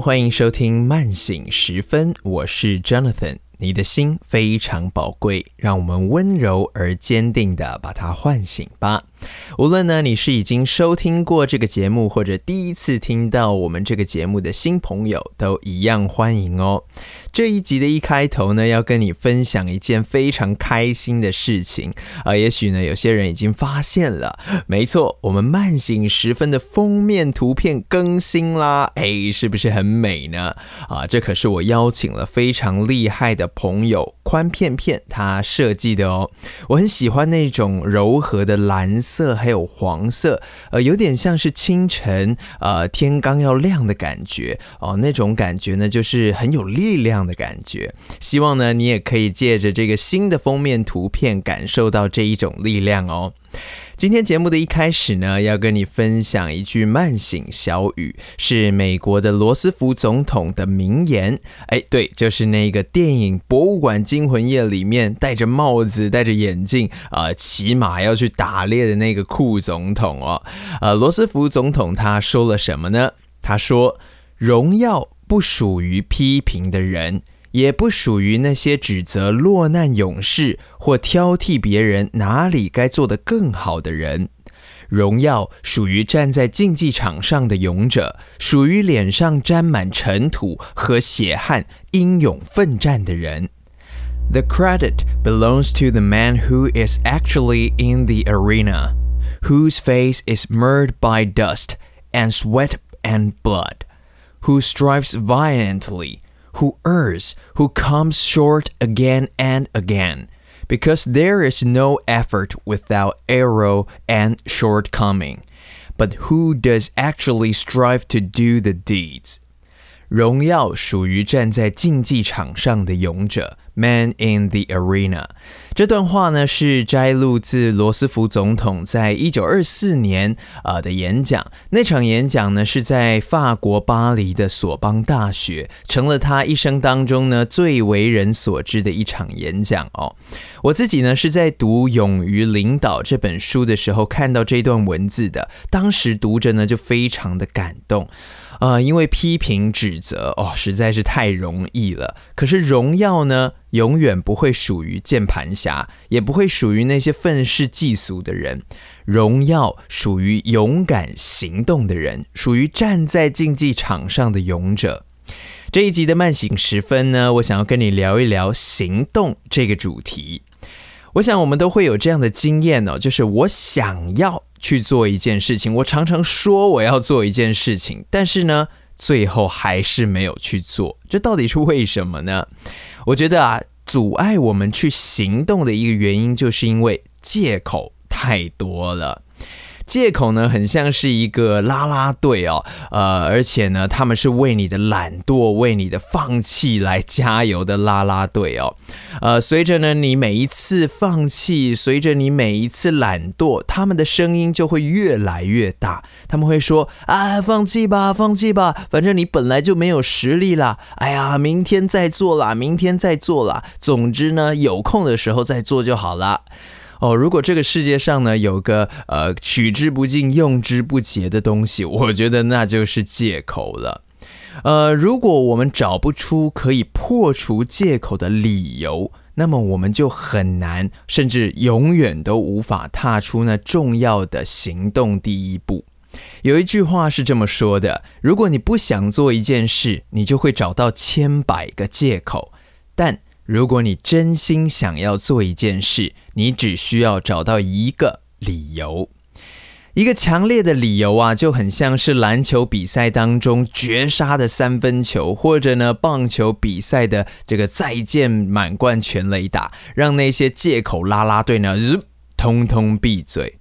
欢迎收听慢醒时分，我是 Jonathan。你的心非常宝贵，让我们温柔而坚定的把它唤醒吧。无论呢你是已经收听过这个节目，或者第一次听到我们这个节目的新朋友，都一样欢迎哦。这一集的一开头呢，要跟你分享一件非常开心的事情啊！也许呢，有些人已经发现了，没错，我们慢醒时分的封面图片更新啦！哎，是不是很美呢？啊，这可是我邀请了非常厉害的朋友宽片片它设计的哦。我很喜欢那种柔和的蓝色，还有黄色，呃，有点像是清晨呃天刚要亮的感觉哦。那种感觉呢，就是很有力量。的感觉，希望呢，你也可以借着这个新的封面图片，感受到这一种力量哦。今天节目的一开始呢，要跟你分享一句慢醒小语，是美国的罗斯福总统的名言。哎，对，就是那个电影《博物馆惊魂夜》里面戴着帽子、戴着眼镜啊，骑马要去打猎的那个酷总统哦。呃，罗斯福总统他说了什么呢？他说：“荣耀。”不属于批评的人，也不属于那些指责落难勇士或挑剔别人哪里该做得更好的人。荣耀属于站在竞技场上的勇者，属于脸上沾满尘土和血汗、英勇奋战的人。The credit belongs to the man who is actually in the arena, whose face is marred by dust and sweat and blood. who strives valiantly, who errs, who comes short again and again, because there is no effort without error and shortcoming, but who does actually strive to do the deeds. 荣耀属于站在竞技场上的勇者。 Man in the arena，这段话呢是摘录自罗斯福总统在一九二四年啊的演讲。那场演讲呢是在法国巴黎的索邦大学，成了他一生当中呢最为人所知的一场演讲哦。我自己呢是在读《勇于领导》这本书的时候看到这段文字的，当时读着呢就非常的感动。啊，因为批评指责哦，实在是太容易了。可是荣耀呢，永远不会属于键盘侠，也不会属于那些愤世嫉俗的人。荣耀属于勇敢行动的人，属于站在竞技场上的勇者。这一集的慢醒时分呢，我想要跟你聊一聊行动这个主题。我想我们都会有这样的经验哦，就是我想要。去做一件事情，我常常说我要做一件事情，但是呢，最后还是没有去做，这到底是为什么呢？我觉得啊，阻碍我们去行动的一个原因，就是因为借口太多了。借口呢，很像是一个拉拉队哦，呃，而且呢，他们是为你的懒惰、为你的放弃来加油的拉拉队哦，呃，随着呢你每一次放弃，随着你每一次懒惰，他们的声音就会越来越大。他们会说：“啊，放弃吧，放弃吧，反正你本来就没有实力啦。哎呀，明天再做啦，明天再做啦。总之呢，有空的时候再做就好了。”哦，如果这个世界上呢有个呃取之不尽用之不竭的东西，我觉得那就是借口了。呃，如果我们找不出可以破除借口的理由，那么我们就很难，甚至永远都无法踏出那重要的行动第一步。有一句话是这么说的：如果你不想做一件事，你就会找到千百个借口，但。如果你真心想要做一件事，你只需要找到一个理由，一个强烈的理由啊，就很像是篮球比赛当中绝杀的三分球，或者呢棒球比赛的这个再见满贯全垒打，让那些借口拉拉队呢，通通闭嘴。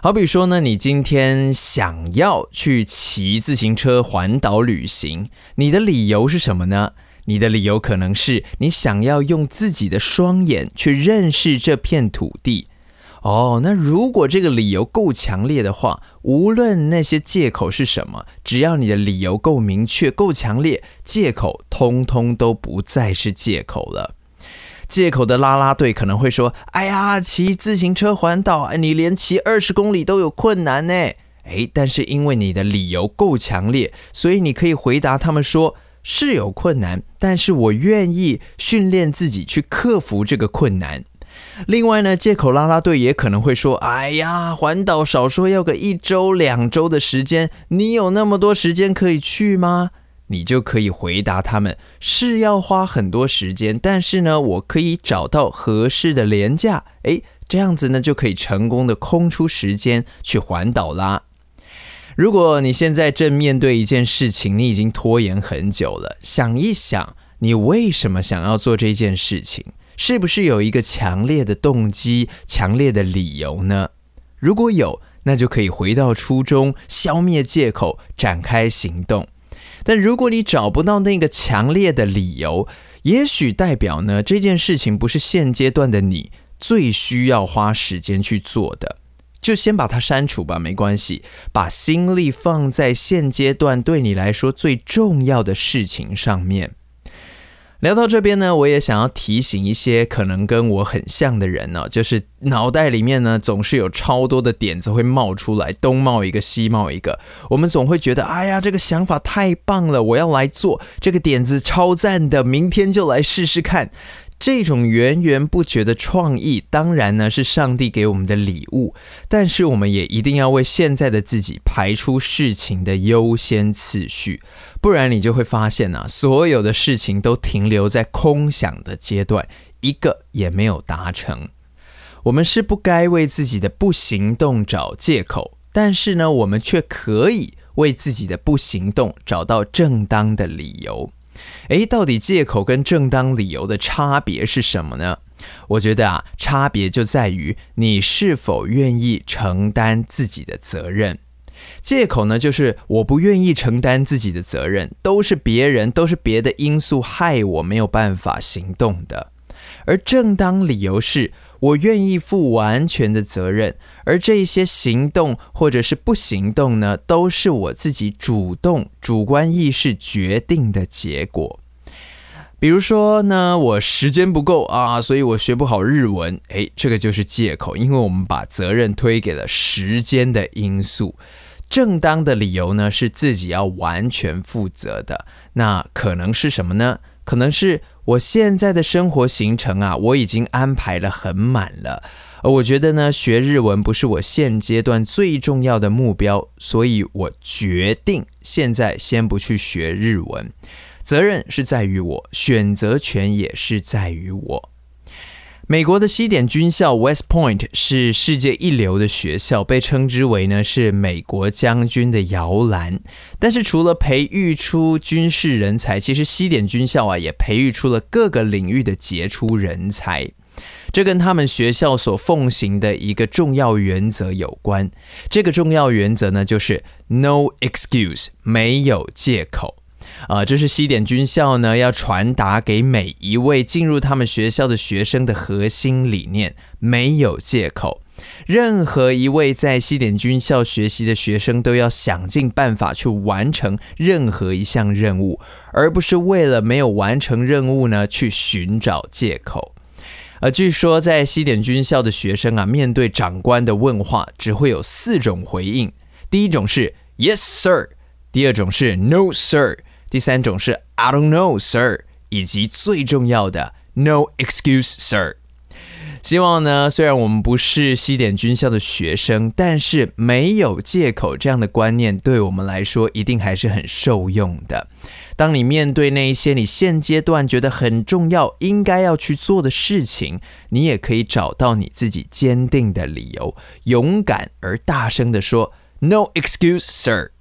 好比说呢，你今天想要去骑自行车环岛旅行，你的理由是什么呢？你的理由可能是你想要用自己的双眼去认识这片土地。哦，那如果这个理由够强烈的话，无论那些借口是什么，只要你的理由够明确、够强烈，借口通通都不再是借口了。借口的啦啦队可能会说：“哎呀，骑自行车环岛，你连骑二十公里都有困难呢。”诶，但是因为你的理由够强烈，所以你可以回答他们说：是有困难，但是我愿意训练自己去克服这个困难。另外呢，借口拉拉队也可能会说：“哎呀，环岛少说要个一周两周的时间，你有那么多时间可以去吗？”你就可以回答他们：“是要花很多时间，但是呢，我可以找到合适的廉价。”诶，这样子呢，就可以成功的空出时间去环岛啦。如果你现在正面对一件事情，你已经拖延很久了，想一想，你为什么想要做这件事情？是不是有一个强烈的动机、强烈的理由呢？如果有，那就可以回到初衷，消灭借口，展开行动。但如果你找不到那个强烈的理由，也许代表呢这件事情不是现阶段的你最需要花时间去做的，就先把它删除吧，没关系。把心力放在现阶段对你来说最重要的事情上面。聊到这边呢，我也想要提醒一些可能跟我很像的人呢，就是脑袋里面呢总是有超多的点子会冒出来，东冒一个西冒一个，我们总会觉得，哎呀，这个想法太棒了，我要来做，这个点子超赞的，明天就来试试看。这种源源不绝的创意，当然呢是上帝给我们的礼物，但是我们也一定要为现在的自己排出事情的优先次序，不然你就会发现啊，所有的事情都停留在空想的阶段，一个也没有达成。我们是不该为自己的不行动找借口，但是呢，我们却可以为自己的不行动找到正当的理由。诶，到底借口跟正当理由的差别是什么呢？我觉得啊，差别就在于你是否愿意承担自己的责任。借口呢，就是我不愿意承担自己的责任，都是别人，都是别的因素害我没有办法行动的。而正当理由是。我愿意负完全的责任，而这一些行动或者是不行动呢，都是我自己主动、主观意识决定的结果。比如说呢，我时间不够啊，所以我学不好日文。诶，这个就是借口，因为我们把责任推给了时间的因素。正当的理由呢，是自己要完全负责的。那可能是什么呢？可能是我现在的生活行程啊，我已经安排了很满了。而我觉得呢，学日文不是我现阶段最重要的目标，所以我决定现在先不去学日文。责任是在于我，选择权也是在于我。美国的西点军校 West Point 是世界一流的学校，被称之为呢是美国将军的摇篮。但是除了培育出军事人才，其实西点军校啊也培育出了各个领域的杰出人才。这跟他们学校所奉行的一个重要原则有关。这个重要原则呢就是 No excuse，没有借口。啊，这是西点军校呢要传达给每一位进入他们学校的学生的核心理念：没有借口。任何一位在西点军校学习的学生都要想尽办法去完成任何一项任务，而不是为了没有完成任务呢去寻找借口。呃，据说在西点军校的学生啊，面对长官的问话，只会有四种回应：第一种是 Yes, sir；第二种是 No, sir。第三种是 I don't know, sir，以及最重要的 No excuse, sir。希望呢，虽然我们不是西点军校的学生，但是没有借口这样的观念对我们来说一定还是很受用的。当你面对那一些你现阶段觉得很重要、应该要去做的事情，你也可以找到你自己坚定的理由，勇敢而大声的说 No excuse, sir。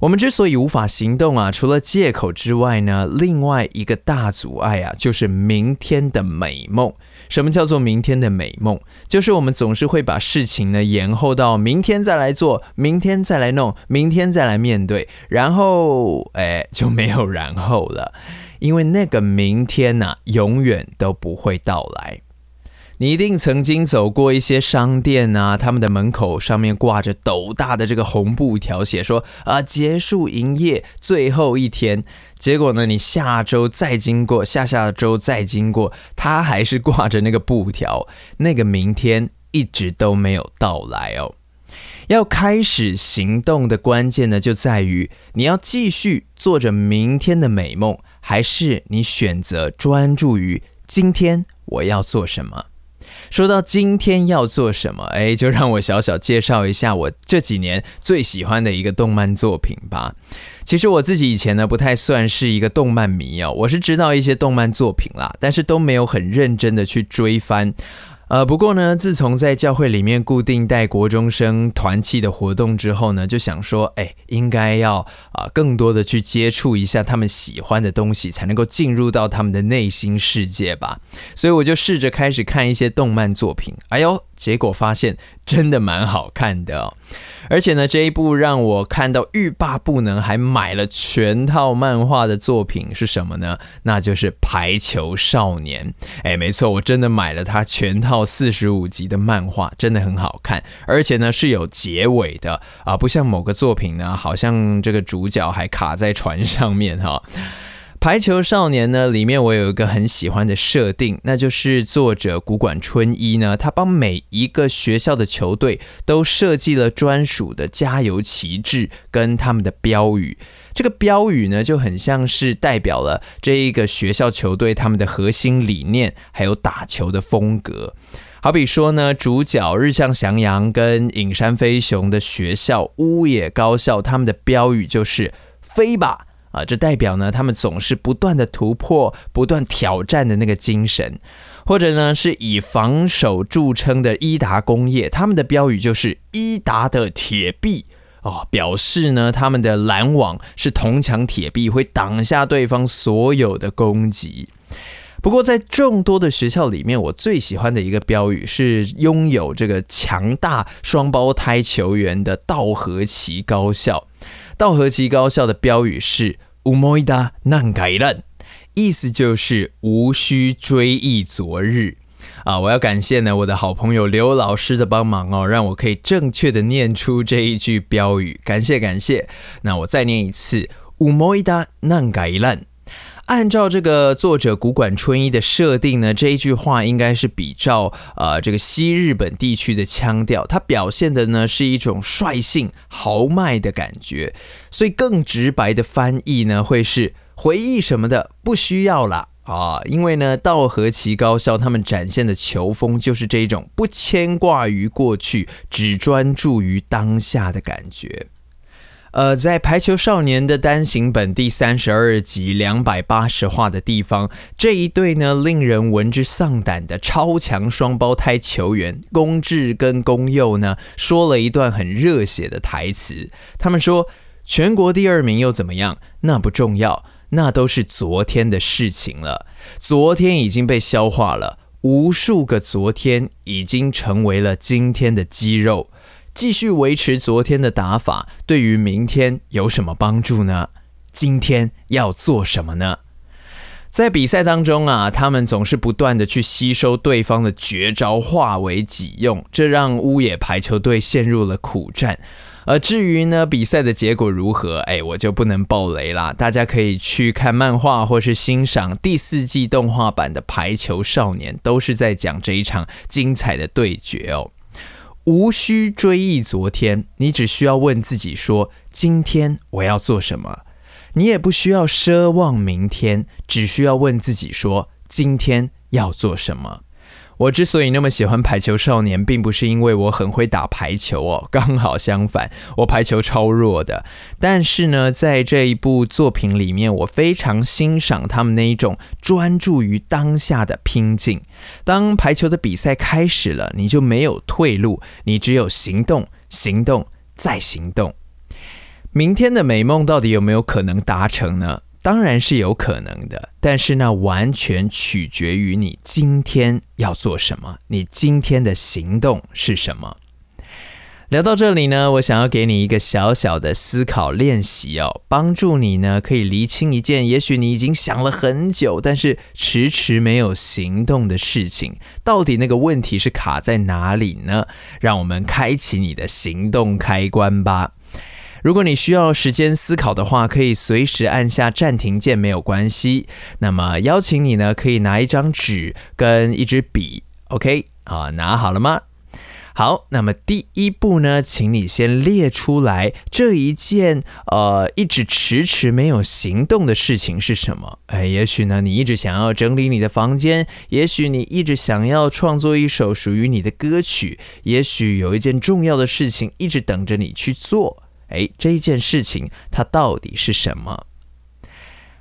我们之所以无法行动啊，除了借口之外呢，另外一个大阻碍啊，就是明天的美梦。什么叫做明天的美梦？就是我们总是会把事情呢延后到明天再来做，明天再来弄，明天再来面对，然后哎就没有然后了，因为那个明天呢，永远都不会到来。你一定曾经走过一些商店啊，他们的门口上面挂着斗大的这个红布条，写说啊结束营业最后一天。结果呢，你下周再经过，下下周再经过，他还是挂着那个布条，那个明天一直都没有到来哦。要开始行动的关键呢，就在于你要继续做着明天的美梦，还是你选择专注于今天我要做什么。说到今天要做什么，哎，就让我小小介绍一下我这几年最喜欢的一个动漫作品吧。其实我自己以前呢不太算是一个动漫迷哦，我是知道一些动漫作品啦，但是都没有很认真的去追番。呃，不过呢，自从在教会里面固定带国中生团契的活动之后呢，就想说，哎，应该要啊更多的去接触一下他们喜欢的东西，才能够进入到他们的内心世界吧。所以我就试着开始看一些动漫作品。哎呦！结果发现真的蛮好看的哦，而且呢，这一部让我看到欲罢不能，还买了全套漫画的作品是什么呢？那就是《排球少年》。哎，没错，我真的买了它全套四十五集的漫画，真的很好看，而且呢是有结尾的啊，不像某个作品呢，好像这个主角还卡在船上面哈。排球少年呢，里面我有一个很喜欢的设定，那就是作者古管春一呢，他帮每一个学校的球队都设计了专属的加油旗帜跟他们的标语。这个标语呢，就很像是代表了这一个学校球队他们的核心理念，还有打球的风格。好比说呢，主角日向翔阳跟影山飞雄的学校乌野高校，他们的标语就是“飞吧”。啊，这代表呢，他们总是不断的突破、不断挑战的那个精神，或者呢，是以防守著称的伊达工业，他们的标语就是“伊达的铁壁”哦，表示呢，他们的拦网是铜墙铁壁，会挡下对方所有的攻击。不过，在众多的学校里面，我最喜欢的一个标语是拥有这个强大双胞胎球员的道和旗高校。道和旗高校的标语是。无莫伊达难改烂，意思就是无需追忆昨日啊！我要感谢呢我的好朋友刘老师的帮忙哦，让我可以正确的念出这一句标语，感谢感谢。那我再念一次：无莫伊达难改烂。按照这个作者古管春一的设定呢，这一句话应该是比照呃这个西日本地区的腔调，它表现的呢是一种率性豪迈的感觉，所以更直白的翻译呢会是回忆什么的不需要了啊，因为呢道和旗高校他们展现的球风就是这一种不牵挂于过去，只专注于当下的感觉。呃，在《排球少年》的单行本第三十二集两百八十话的地方，这一对呢令人闻之丧胆的超强双胞胎球员宫志跟宫佑呢，说了一段很热血的台词。他们说：“全国第二名又怎么样？那不重要，那都是昨天的事情了。昨天已经被消化了，无数个昨天已经成为了今天的肌肉。”继续维持昨天的打法，对于明天有什么帮助呢？今天要做什么呢？在比赛当中啊，他们总是不断的去吸收对方的绝招，化为己用，这让乌野排球队陷入了苦战。而至于呢，比赛的结果如何？哎，我就不能爆雷啦，大家可以去看漫画，或是欣赏第四季动画版的《排球少年》，都是在讲这一场精彩的对决哦。无需追忆昨天，你只需要问自己说：今天我要做什么？你也不需要奢望明天，只需要问自己说：今天要做什么？我之所以那么喜欢排球少年，并不是因为我很会打排球哦，刚好相反，我排球超弱的。但是呢，在这一部作品里面，我非常欣赏他们那一种专注于当下的拼劲。当排球的比赛开始了，你就没有退路，你只有行动，行动，再行动。明天的美梦到底有没有可能达成呢？当然是有可能的，但是那完全取决于你今天要做什么，你今天的行动是什么。聊到这里呢，我想要给你一个小小的思考练习哦，帮助你呢可以厘清一件也许你已经想了很久，但是迟迟没有行动的事情，到底那个问题是卡在哪里呢？让我们开启你的行动开关吧。如果你需要时间思考的话，可以随时按下暂停键，没有关系。那么邀请你呢，可以拿一张纸跟一支笔，OK 啊，拿好了吗？好，那么第一步呢，请你先列出来这一件呃一直迟迟没有行动的事情是什么？哎，也许呢，你一直想要整理你的房间，也许你一直想要创作一首属于你的歌曲，也许有一件重要的事情一直等着你去做。哎，这一件事情它到底是什么？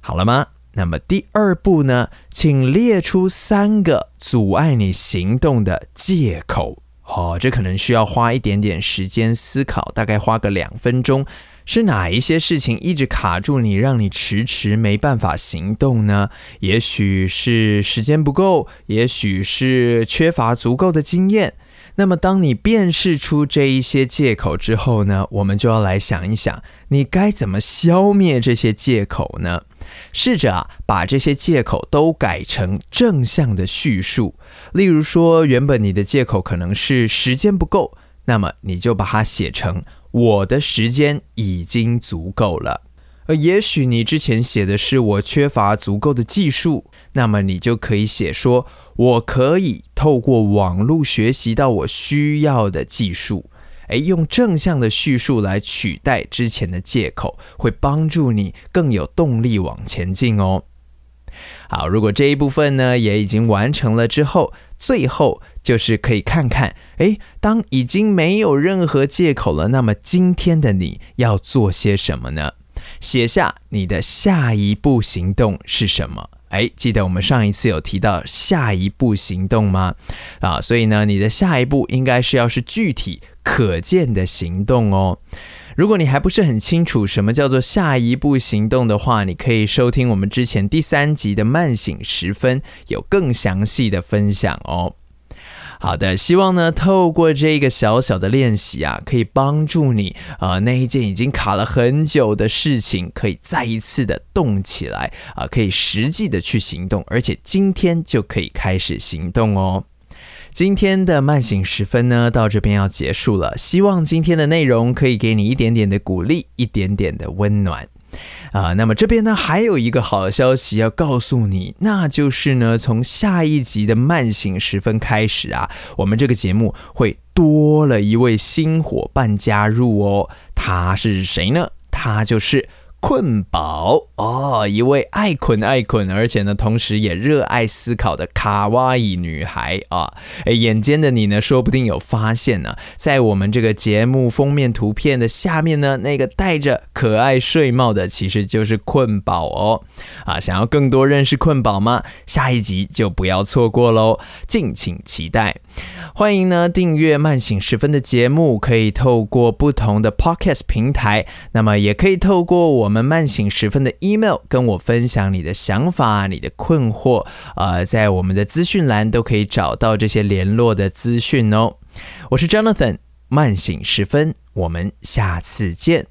好了吗？那么第二步呢，请列出三个阻碍你行动的借口。哦，这可能需要花一点点时间思考，大概花个两分钟。是哪一些事情一直卡住你，让你迟迟没办法行动呢？也许是时间不够，也许是缺乏足够的经验。那么，当你辨识出这一些借口之后呢，我们就要来想一想，你该怎么消灭这些借口呢？试着啊，把这些借口都改成正向的叙述。例如说，原本你的借口可能是时间不够，那么你就把它写成我的时间已经足够了。而也许你之前写的是我缺乏足够的技术，那么你就可以写说。我可以透过网络学习到我需要的技术，诶，用正向的叙述来取代之前的借口，会帮助你更有动力往前进哦。好，如果这一部分呢也已经完成了之后，最后就是可以看看，诶，当已经没有任何借口了，那么今天的你要做些什么呢？写下你的下一步行动是什么？哎，记得我们上一次有提到下一步行动吗？啊，所以呢，你的下一步应该是要是具体可见的行动哦。如果你还不是很清楚什么叫做下一步行动的话，你可以收听我们之前第三集的慢醒时分，有更详细的分享哦。好的，希望呢，透过这个小小的练习啊，可以帮助你啊，那一件已经卡了很久的事情，可以再一次的动起来啊，可以实际的去行动，而且今天就可以开始行动哦。今天的慢醒时分呢，到这边要结束了，希望今天的内容可以给你一点点的鼓励，一点点的温暖。啊，那么这边呢还有一个好消息要告诉你，那就是呢，从下一集的慢醒时分开始啊，我们这个节目会多了一位新伙伴加入哦。他是谁呢？他就是。困宝哦，一位爱困爱困，而且呢，同时也热爱思考的卡哇伊女孩啊！诶，眼尖的你呢，说不定有发现呢，在我们这个节目封面图片的下面呢，那个戴着可爱睡帽的，其实就是困宝哦！啊，想要更多认识困宝吗？下一集就不要错过喽，敬请期待！欢迎呢订阅慢醒时分的节目，可以透过不同的 Podcast 平台，那么也可以透过我。我们慢醒时分的 email 跟我分享你的想法、你的困惑，呃，在我们的资讯栏都可以找到这些联络的资讯哦。我是 Jonathan，慢醒时分，我们下次见。